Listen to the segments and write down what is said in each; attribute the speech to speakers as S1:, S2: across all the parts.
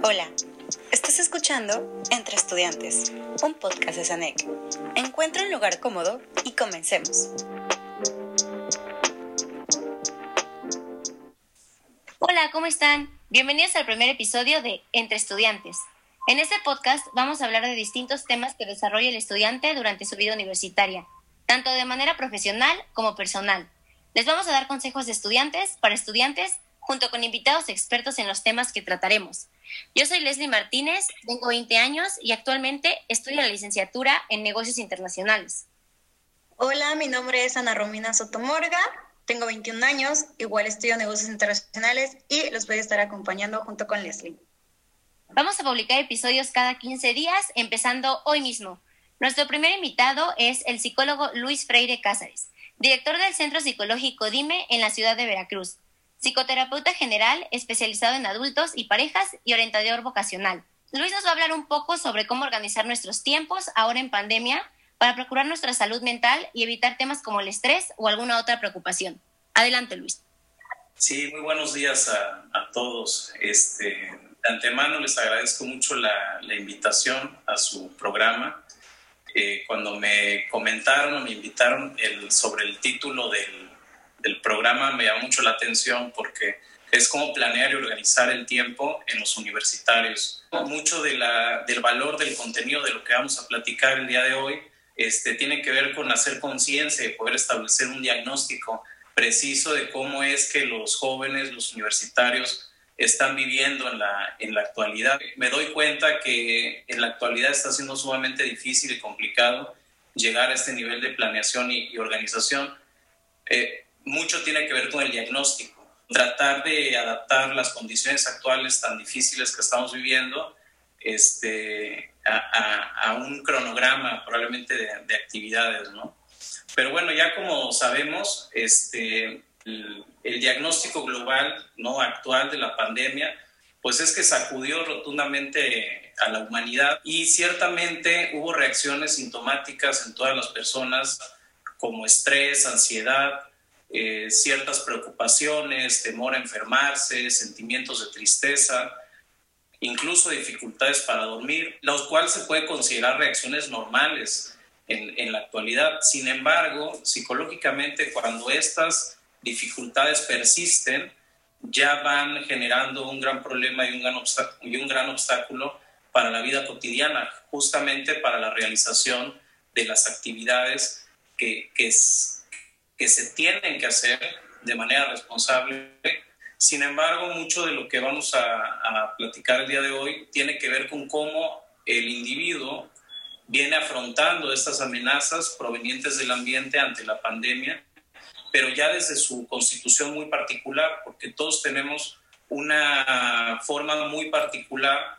S1: Hola, estás escuchando Entre Estudiantes, un podcast de SANEC. Encuentra un lugar cómodo y comencemos.
S2: Hola, ¿cómo están? Bienvenidos al primer episodio de Entre Estudiantes. En este podcast vamos a hablar de distintos temas que desarrolla el estudiante durante su vida universitaria, tanto de manera profesional como personal. Les vamos a dar consejos de estudiantes para estudiantes junto con invitados expertos en los temas que trataremos. Yo soy Leslie Martínez, tengo 20 años y actualmente estudio la licenciatura en negocios internacionales.
S3: Hola, mi nombre es Ana Romina Sotomorga, tengo 21 años, igual estudio negocios internacionales y los voy a estar acompañando junto con Leslie.
S2: Vamos a publicar episodios cada 15 días, empezando hoy mismo. Nuestro primer invitado es el psicólogo Luis Freire Cázares, director del Centro Psicológico DIME en la ciudad de Veracruz psicoterapeuta general especializado en adultos y parejas y orientador vocacional. Luis nos va a hablar un poco sobre cómo organizar nuestros tiempos ahora en pandemia para procurar nuestra salud mental y evitar temas como el estrés o alguna otra preocupación. Adelante, Luis.
S4: Sí, muy buenos días a, todos. Este, de antemano les agradezco mucho la, invitación a su programa. Eh, cuando me comentaron o me invitaron sobre el título del, del programa me llama mucho la atención porque es como planear y organizar el tiempo en los universitarios. Mucho de la, del valor del contenido de lo que vamos a platicar el día de hoy este, tiene que ver con hacer conciencia y poder establecer un diagnóstico preciso de cómo es que los jóvenes, los universitarios, están viviendo en la, en la actualidad. Me doy cuenta que en la actualidad está siendo sumamente difícil y complicado llegar a este nivel de planeación y, organización. Eh, mucho tiene que ver con el diagnóstico, tratar de adaptar las condiciones actuales tan difíciles que estamos viviendo este, a, un cronograma probablemente de, actividades, ¿no? Pero bueno, ya como sabemos, este, el, el, diagnóstico global ¿no? actual de la pandemia, pues es que sacudió rotundamente a la humanidad y ciertamente hubo reacciones sintomáticas en todas las personas como estrés, ansiedad, eh, ciertas preocupaciones, temor a enfermarse, sentimientos de tristeza, incluso dificultades para dormir, los cuales se puede considerar reacciones normales en, la actualidad. Sin embargo, psicológicamente, cuando estas dificultades persisten, ya van generando un gran problema y un gran, obstáculo para la vida cotidiana, justamente para la realización de las actividades que, que, que se tienen que hacer de manera responsable. Sin embargo, mucho de lo que vamos a, platicar el día de hoy tiene que ver con cómo el individuo viene afrontando estas amenazas provenientes del ambiente ante la pandemia, pero ya desde su constitución muy particular, porque todos tenemos una forma muy particular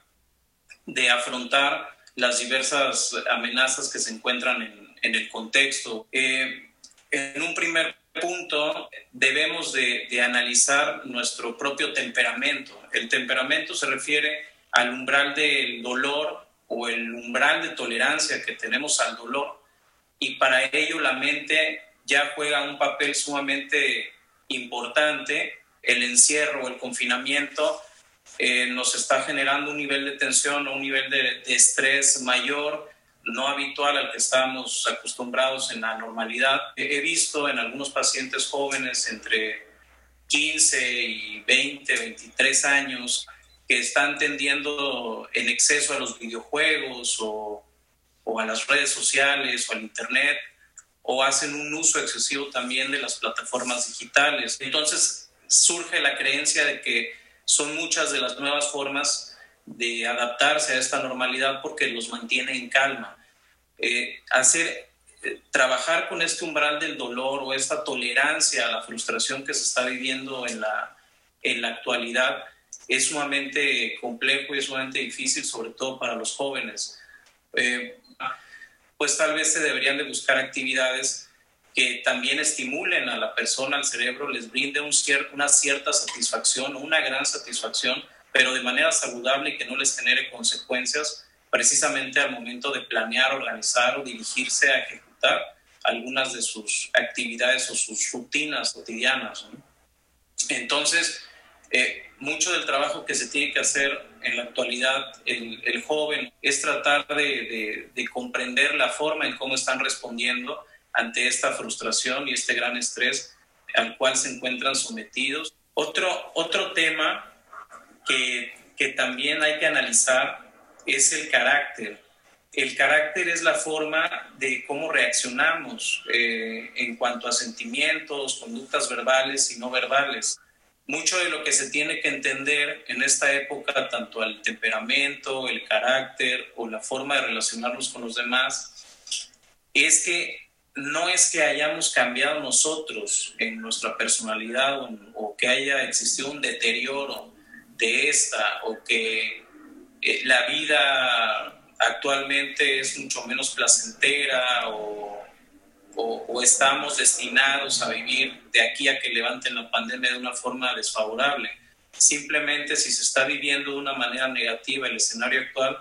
S4: de afrontar las diversas amenazas que se encuentran en, el contexto. Eh, en un primer punto debemos de, analizar nuestro propio temperamento. El temperamento se refiere al umbral del dolor o el umbral de tolerancia que tenemos al dolor y para ello la mente ya juega un papel sumamente importante. El encierro el confinamiento eh, nos está generando un nivel de tensión o un nivel de estrés mayor no habitual al que estamos acostumbrados en la normalidad. He visto en algunos pacientes jóvenes entre 15 y 20, 23 años que están tendiendo en exceso a los videojuegos o, a las redes sociales o al Internet o hacen un uso excesivo también de las plataformas digitales. Entonces surge la creencia de que son muchas de las nuevas formas de adaptarse a esta normalidad porque los mantiene en calma. Eh, hacer, eh, trabajar con este umbral del dolor o esta tolerancia a la frustración que se está viviendo en la, en la actualidad es sumamente complejo y es sumamente difícil, sobre todo para los jóvenes. Eh, pues tal vez se deberían de buscar actividades que también estimulen a la persona, al cerebro, les brinde un una cierta satisfacción, una gran satisfacción, pero de manera saludable y que no les genere consecuencias precisamente al momento de planear, organizar o dirigirse a ejecutar algunas de sus actividades o sus rutinas cotidianas. Entonces, Eh, mucho del trabajo que se tiene que hacer en la actualidad el, joven es tratar de, de, comprender la forma en cómo están respondiendo ante esta frustración y este gran estrés al cual se encuentran sometidos. Otro, otro tema que, que también hay que analizar es el carácter. El carácter es la forma de cómo reaccionamos eh, en cuanto a sentimientos, conductas verbales y no verbales mucho de lo que se tiene que entender en esta época, tanto el temperamento, el carácter o la forma de relacionarnos con los demás, es que no es que hayamos cambiado nosotros en nuestra personalidad o, que haya existido un deterioro de esta o que eh, la vida actualmente es mucho menos placentera o o, estamos destinados a vivir de aquí a que levanten la pandemia de una forma desfavorable. Simplemente si se está viviendo de una manera negativa el escenario actual,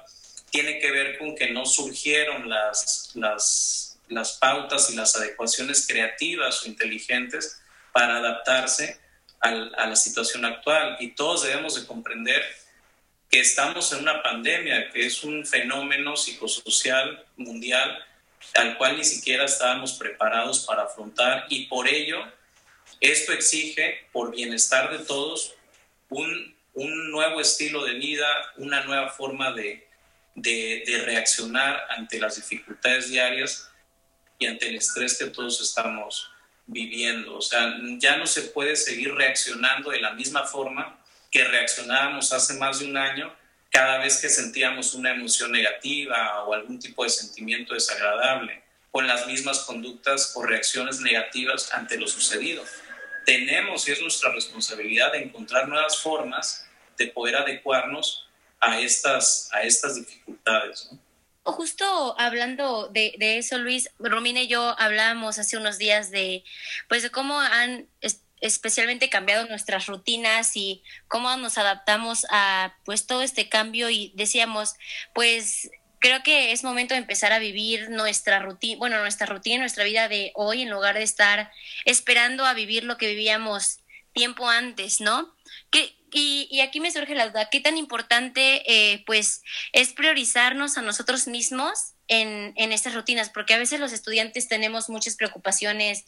S4: tiene que ver con que no surgieron las, las, las pautas y las adecuaciones creativas o inteligentes para adaptarse a la situación actual. Y todos debemos de comprender que estamos en una pandemia, que es un fenómeno psicosocial mundial al cual ni siquiera estábamos preparados para afrontar y por ello esto exige, por bienestar de todos, un, un nuevo estilo de vida, una nueva forma de, de, de, reaccionar ante las dificultades diarias y ante el estrés que todos estamos viviendo. O sea, ya no se puede seguir reaccionando de la misma forma que reaccionábamos hace más de un año cada vez que sentíamos una emoción negativa o algún tipo de sentimiento desagradable, con las mismas conductas o reacciones negativas ante lo sucedido. Tenemos, y es nuestra responsabilidad, de encontrar nuevas formas de poder adecuarnos a estas, a estas dificultades.
S2: Justo hablando de, de, eso, Luis, Romina y yo hablábamos hace unos días de, pues, de cómo han especialmente cambiado nuestras rutinas y cómo nos adaptamos a pues todo este cambio y decíamos, pues creo que es momento de empezar a vivir nuestra rutina, bueno, nuestra rutina, nuestra vida de hoy en lugar de estar esperando a vivir lo que vivíamos tiempo antes, ¿no? ¿Qué, y, y, aquí me surge la duda, ¿qué tan importante eh, pues es priorizarnos a nosotros mismos en, en, estas rutinas? Porque a veces los estudiantes tenemos muchas preocupaciones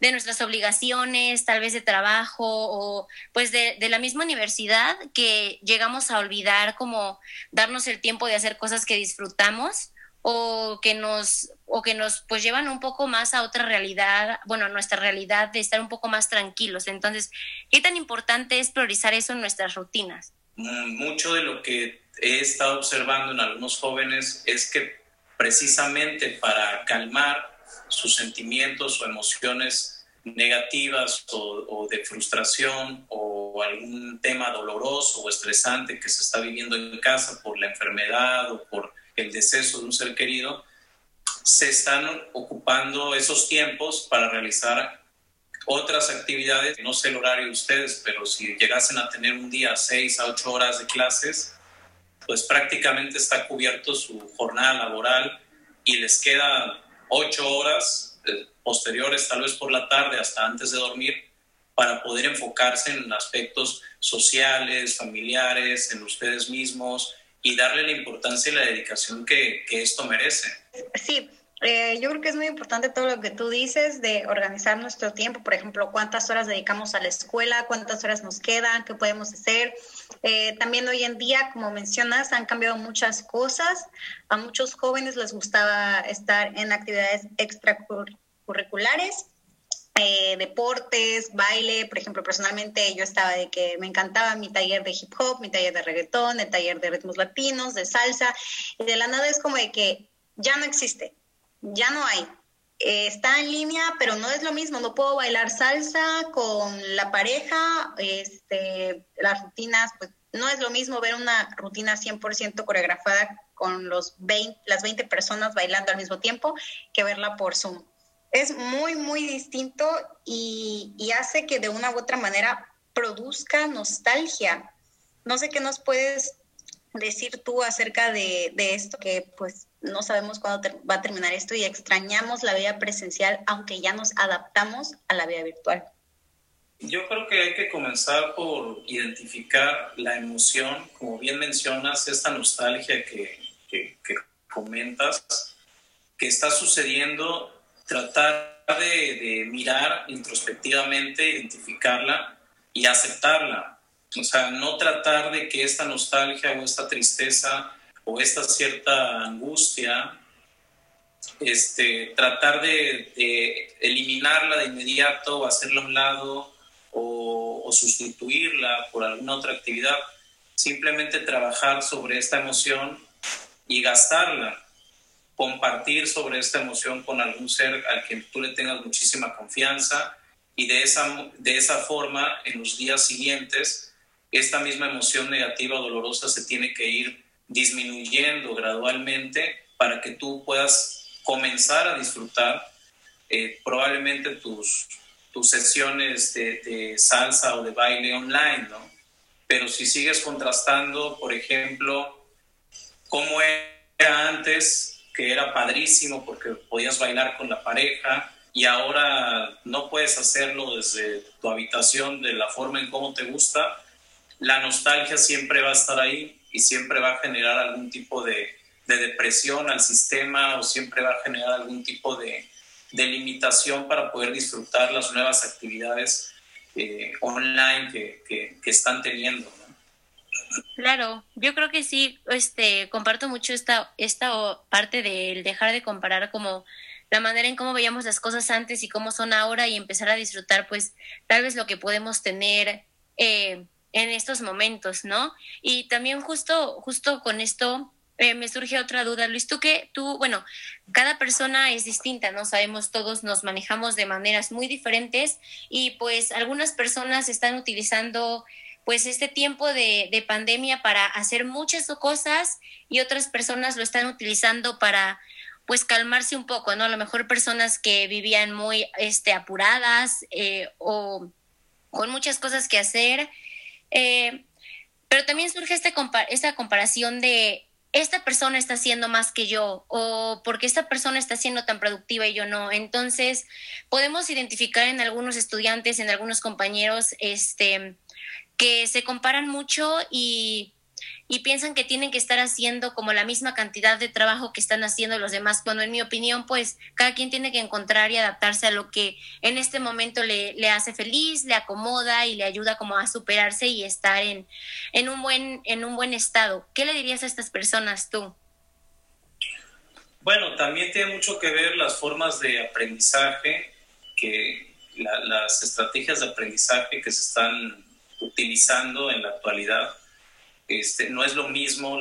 S2: de nuestras obligaciones, tal vez de trabajo o pues de, de la misma universidad que llegamos a olvidar como darnos el tiempo de hacer cosas que disfrutamos o que nos o que nos pues llevan un poco más a otra realidad, bueno, a nuestra realidad de estar un poco más tranquilos. Entonces, ¿qué tan importante es priorizar eso en nuestras rutinas?
S4: Mm, mucho de lo que he estado observando en algunos jóvenes es que precisamente para calmar sus sentimientos o emociones negativas o, o de frustración o algún tema doloroso o estresante que se está viviendo en casa por la enfermedad o por el deceso de un ser querido, se están ocupando esos tiempos para realizar otras actividades. No sé el horario de ustedes, pero si llegasen a tener un día seis a ocho horas de clases, pues prácticamente está cubierto su jornada laboral y les quedan ocho horas eh, posteriores, tal vez por la tarde, hasta antes de dormir, para poder enfocarse en aspectos sociales, familiares, en ustedes mismos, y darle la importancia y la dedicación que, que esto merece.
S3: Sí, eh, yo creo que es muy importante todo lo que tú dices de organizar nuestro tiempo, por ejemplo, cuántas horas dedicamos a la escuela, cuántas horas nos quedan, qué podemos hacer. Eh, también hoy en día, como mencionas, han cambiado muchas cosas. A muchos jóvenes les gustaba estar en actividades extracurriculares eh, deportes, baile, por ejemplo, personalmente yo estaba de que me encantaba mi taller de hip hop, mi taller de reggaetón, el taller de ritmos latinos, de salsa, y de la nada es como de que ya no existe, ya no hay. Eh, está en línea, pero no es lo mismo, no puedo bailar salsa con la pareja, este, las rutinas, pues no es lo mismo ver una rutina 100% coreografada con los 20, las 20 personas bailando al mismo tiempo que verla por Zoom es muy, muy distinto y, hace que de una u otra manera produzca nostalgia. No sé qué nos puedes decir tú acerca de, esto, que pues no sabemos cuándo va a terminar esto y extrañamos la vida presencial, aunque ya nos adaptamos a la vida virtual.
S4: Yo creo que hay que comenzar por identificar la emoción, como bien mencionas, esta nostalgia que, que, comentas, que está sucediendo, tratar de, mirar introspectivamente, identificarla y aceptarla. O sea, no tratar de que esta nostalgia o esta tristeza o esta cierta angustia, este, tratar de, de eliminarla de inmediato o hacerla a un lado o, sustituirla por alguna otra actividad, simplemente trabajar sobre esta emoción y gastarla, compartir sobre esta emoción con algún ser al que tú le tengas muchísima confianza y de esa, de esa forma en los días siguientes esta misma emoción negativa dolorosa se tiene que ir disminuyendo gradualmente para que tú puedas comenzar a disfrutar eh, probablemente tus, tus sesiones de, salsa o de baile online, ¿no? Pero si sigues contrastando, por ejemplo, cómo era antes, que era padrísimo porque podías bailar con la pareja y ahora no puedes hacerlo desde tu habitación de la forma en cómo te gusta, la nostalgia siempre va a estar ahí y siempre va a generar algún tipo de, de depresión al sistema o siempre va a generar algún tipo de, de limitación para poder disfrutar las nuevas actividades eh, online que, que, están teniendo.
S2: Claro, yo creo que sí, este, comparto mucho esta, esta parte del dejar de comparar como la manera en cómo veíamos las cosas antes y cómo son ahora y empezar a disfrutar pues tal vez lo que podemos tener eh, en estos momentos, ¿no? Y también justo, justo con esto eh, me surge otra duda, Luis, tú que tú, bueno, cada persona es distinta, ¿no? Sabemos, todos nos manejamos de maneras muy diferentes y pues algunas personas están utilizando pues este tiempo de, de pandemia para hacer muchas cosas y otras personas lo están utilizando para pues calmarse un poco, ¿no? A lo mejor personas que vivían muy este, apuradas eh, o con muchas cosas que hacer. Eh, pero también surge este esta comparación de esta persona está haciendo más que yo o porque esta persona está siendo tan productiva y yo no. Entonces, podemos identificar en algunos estudiantes, en algunos compañeros, este, que se comparan mucho y y piensan que tienen que estar haciendo como la misma cantidad de trabajo que están haciendo los demás, cuando en mi opinión, pues cada quien tiene que encontrar y adaptarse a lo que en este momento le, le hace feliz, le acomoda y le ayuda como a superarse y estar en, en, un buen, en un buen estado. ¿Qué le dirías a estas personas tú?
S4: Bueno, también tiene mucho que ver las formas de aprendizaje, que las estrategias de aprendizaje que se están utilizando en la actualidad este, no es lo mismo,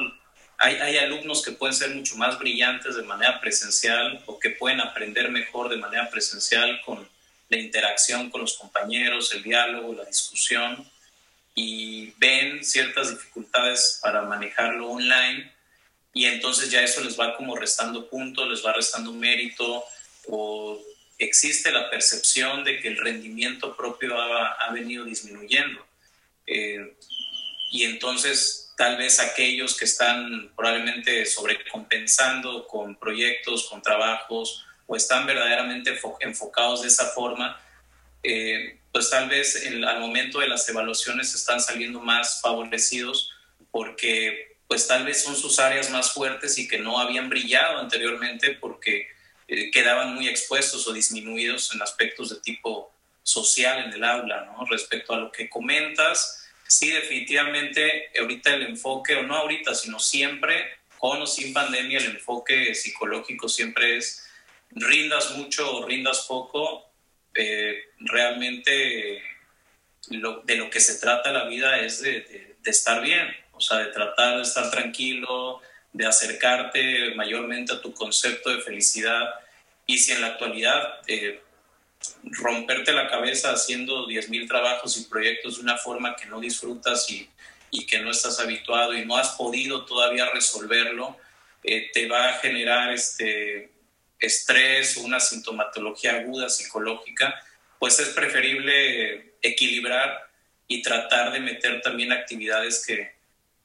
S4: hay, hay, alumnos que pueden ser mucho más brillantes de manera presencial o que pueden aprender mejor de manera presencial con la interacción con los compañeros, el diálogo, la discusión y ven ciertas dificultades para manejarlo online y entonces ya eso les va como restando puntos, les va restando mérito o existe la percepción de que el rendimiento propio ha, ha venido disminuyendo. Eh, y entonces tal vez aquellos que están probablemente sobrecompensando con proyectos, con trabajos, o están verdaderamente enfocados de esa forma, eh, pues tal vez al momento de las evaluaciones están saliendo más favorecidos porque pues tal vez son sus áreas más fuertes y que no habían brillado anteriormente porque eh, quedaban muy expuestos o disminuidos en aspectos de tipo social en el aula, ¿no? Respecto a lo que comentas, sí, definitivamente, ahorita el enfoque, o no ahorita, sino siempre, con o sin pandemia, el enfoque psicológico siempre es rindas mucho o rindas poco, eh, realmente de lo que se trata la vida es de, estar bien, o sea, de tratar de estar tranquilo, de acercarte mayormente a tu concepto de felicidad. Y si en la actualidad eh, romperte la cabeza haciendo 10.000 trabajos y proyectos de una forma que no disfrutas y, y, que no estás habituado y no has podido todavía resolverlo, eh, te va a generar este estrés o una sintomatología aguda psicológica, pues es preferible equilibrar y tratar de meter también actividades que,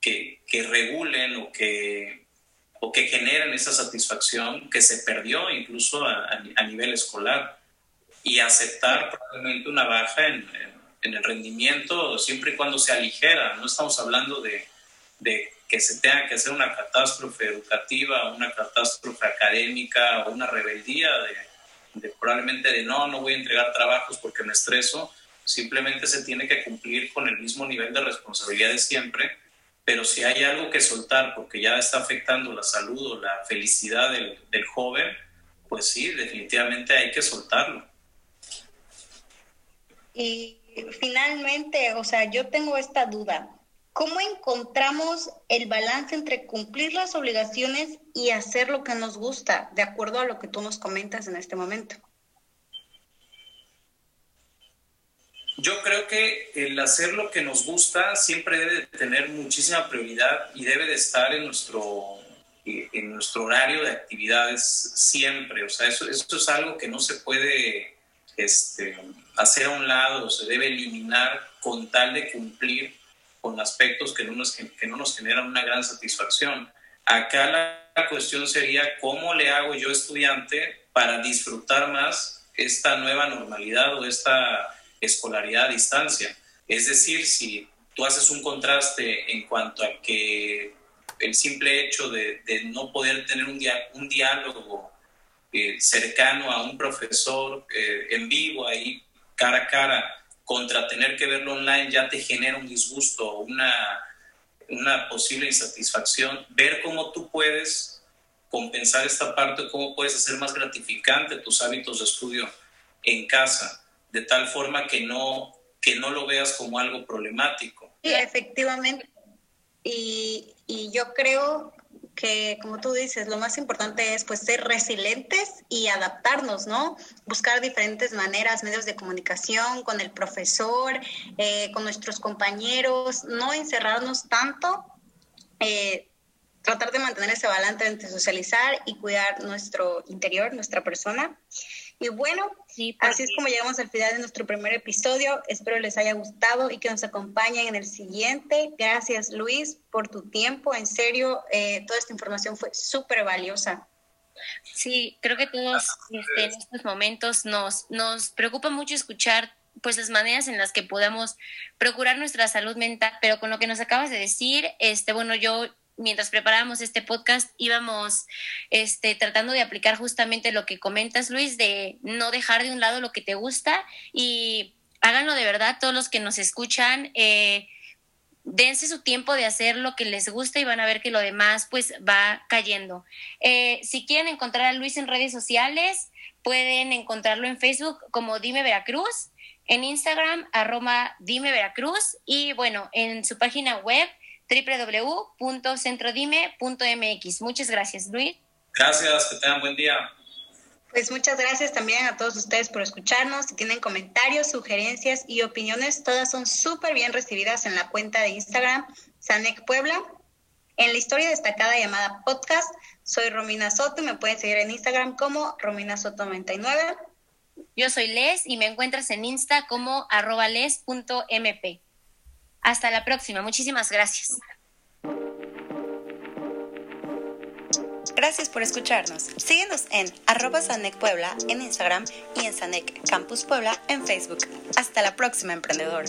S4: que, regulen o que, o que generen esa satisfacción que se perdió incluso a nivel escolar y aceptar probablemente una baja en, en el rendimiento siempre y cuando sea ligera. No estamos hablando de, de que se tenga que hacer una catástrofe educativa, una catástrofe académica o una rebeldía de, de, probablemente de no, no voy a entregar trabajos porque me estreso. Simplemente se tiene que cumplir con el mismo nivel de responsabilidad de siempre, pero si hay algo que soltar porque ya está afectando la salud o la felicidad del, del joven, pues sí, definitivamente hay que soltarlo.
S3: Y finalmente, o sea, yo tengo esta duda. ¿Cómo encontramos el balance entre cumplir las obligaciones y hacer lo que nos gusta, de acuerdo a lo que tú nos comentas en este momento?
S4: Yo creo que el hacer lo que nos gusta siempre debe de tener muchísima prioridad y debe de estar en nuestro, en nuestro horario de actividades siempre. O sea, eso, eso es algo que no se puede este, hacer a un lado, se debe eliminar con tal de cumplir con aspectos que no nos, que no nos generan una gran satisfacción. Acá la cuestión sería cómo le hago yo estudiante para disfrutar más esta nueva normalidad o esta escolaridad a distancia. Es decir, si tú haces un contraste en cuanto a que el simple hecho de, no poder tener un diálogo eh, cercano a un profesor eh, en vivo, ahí cara a cara, contra tener que verlo online ya te genera un disgusto, una, una posible insatisfacción, ver cómo tú puedes compensar esta parte, cómo puedes hacer más gratificante tus hábitos de estudio en casa, de tal forma que no, que no lo veas como algo problemático.
S3: Sí, efectivamente. Y, y yo creo que, como tú dices, lo más importante es pues ser resilientes y adaptarnos, ¿no? Buscar diferentes maneras, medios de comunicación con el profesor, eh, con nuestros compañeros, no encerrarnos tanto, eh, tratar de mantener ese balance entre socializar y cuidar nuestro interior, nuestra persona. Y bueno, así es como llegamos al final de nuestro primer episodio. Espero les haya gustado y que nos acompañen en el siguiente. Gracias Luis por tu tiempo. En serio, eh, toda esta información fue súper valiosa.
S2: Sí, creo que todos este, en estos momentos nos, nos preocupa mucho escuchar pues las maneras en las que podamos procurar nuestra salud mental, pero con lo que nos acabas de decir, este, bueno, yo mientras preparábamos este podcast íbamos este, tratando de aplicar justamente lo que comentas, Luis, de no dejar de un lado lo que te gusta y háganlo de verdad todos los que nos escuchan. Eh, dense su tiempo de hacer lo que les gusta y van a ver que lo demás pues va cayendo. Eh, si quieren encontrar a Luis en redes sociales, pueden encontrarlo en Facebook como Dime Veracruz, en Instagram arroba Dime Veracruz y bueno, en su página web www.centrodime.mx. Muchas gracias, Luis.
S4: Gracias, que tengan buen día.
S3: Pues muchas gracias también a todos ustedes por escucharnos. Si tienen comentarios, sugerencias y opiniones, todas son súper bien recibidas en la cuenta de Instagram Sanec Puebla. En la historia destacada llamada podcast, soy Romina Soto y me pueden seguir en Instagram como Romina Soto99.
S2: Yo soy Les y me encuentras en Insta como arroba les.mp. Hasta la próxima. Muchísimas gracias.
S1: Gracias por escucharnos. Síguenos en arroba Sanec Puebla en Instagram y en Sanec Campus Puebla en Facebook. Hasta la próxima, emprendedor.